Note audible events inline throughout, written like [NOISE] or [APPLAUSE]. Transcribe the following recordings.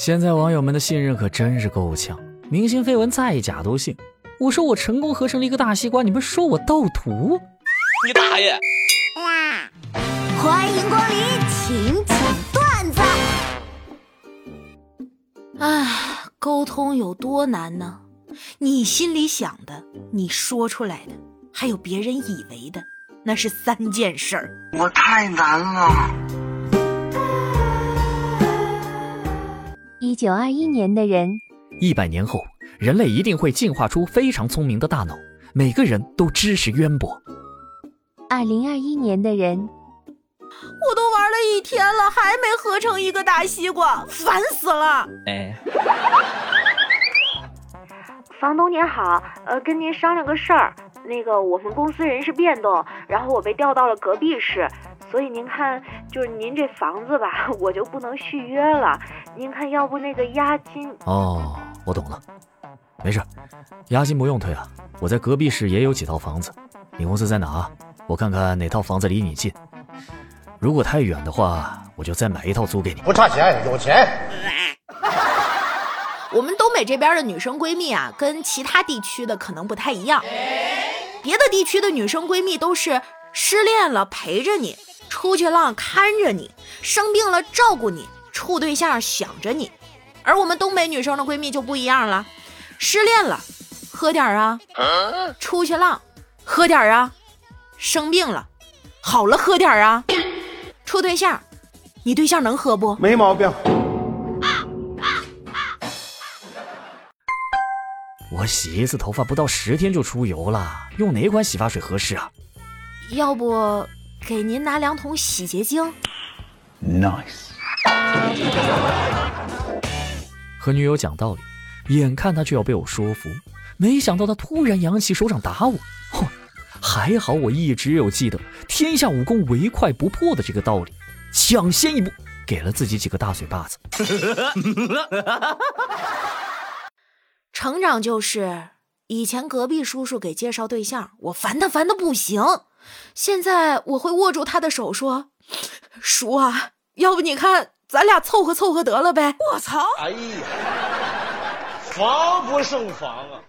现在网友们的信任可真是够呛，明星绯闻再假都信。我说我成功合成了一个大西瓜，你们说我盗图？你大爷！欢迎光临，请讲段子。唉，沟通有多难呢？你心里想的，你说出来的，还有别人以为的，那是三件事儿。我太难了。一九二一年的人，一百年后，人类一定会进化出非常聪明的大脑，每个人都知识渊博。二零二一年的人，我都玩了一天了，还没合成一个大西瓜，烦死了！哎，房东您好，呃，跟您商量个事儿。那个我们公司人事变动，然后我被调到了隔壁市，所以您看，就是您这房子吧，我就不能续约了。您看，要不那个押金？哦，我懂了，没事，押金不用退了。我在隔壁市也有几套房子，你公司在哪？我看看哪套房子离你近。如果太远的话，我就再买一套租给你。不差钱，有钱。[LAUGHS] 我们东北这边的女生闺蜜啊，跟其他地区的可能不太一样。别的地区的女生闺蜜都是失恋了陪着你，出去浪看着你，生病了照顾你，处对象想着你。而我们东北女生的闺蜜就不一样了，失恋了喝点啊，出去浪喝点啊，生病了好了喝点啊，处对象，你对象能喝不？没毛病。我洗一次头发不到十天就出油了，用哪款洗发水合适啊？要不给您拿两桶洗洁精？Nice。和女友讲道理，眼看她就要被我说服，没想到她突然扬起手掌打我。嚯，还好我一直有记得天下武功唯快不破的这个道理，抢先一步给了自己几个大嘴巴子。[LAUGHS] [LAUGHS] 成长就是以前隔壁叔叔给介绍对象，我烦他烦的不行。现在我会握住他的手说：“叔啊，要不你看咱俩凑合凑合得了呗。”我操！哎呀，防不胜防啊！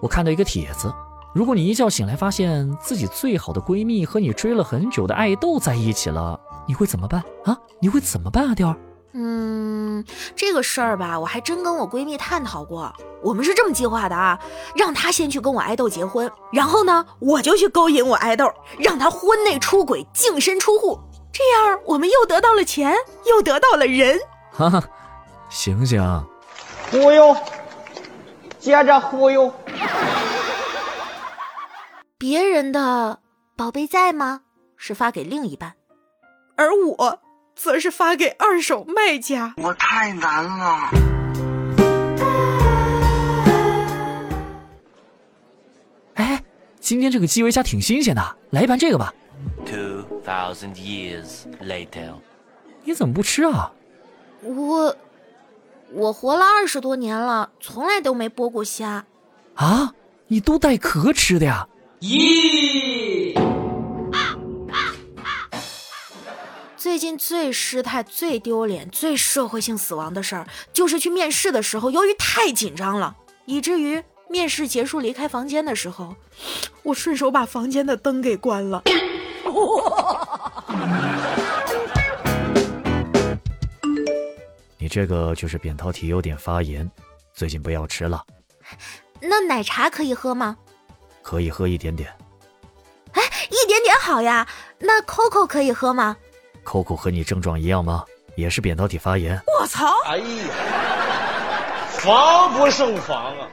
我看到一个帖子，如果你一觉醒来发现自己最好的闺蜜和你追了很久的爱豆在一起了，你会怎么办啊？你会怎么办啊，雕儿？嗯，这个事儿吧，我还真跟我闺蜜探讨过。我们是这么计划的啊，让她先去跟我爱豆结婚，然后呢，我就去勾引我爱豆，让他婚内出轨，净身出户。这样我们又得到了钱，又得到了人。哈哈，醒醒！忽悠，接着忽悠。别人的宝贝在吗？是发给另一半，而我。则是发给二手卖家。我太难了。哎，今天这个基围虾挺新鲜的，来一盘这个吧。Two thousand years later，你怎么不吃啊？我，我活了二十多年了，从来都没剥过虾。啊？你都带壳吃的呀？咦？最近最失态、最丢脸、最社会性死亡的事儿，就是去面试的时候，由于太紧张了，以至于面试结束离开房间的时候，我顺手把房间的灯给关了。你这个就是扁桃体有点发炎，最近不要吃了。那奶茶可以喝吗？可以喝一点点。哎，一点点好呀。那 Coco 可以喝吗？Coco 和你症状一样吗？也是扁桃体发炎。我操！哎呀，防不胜防啊！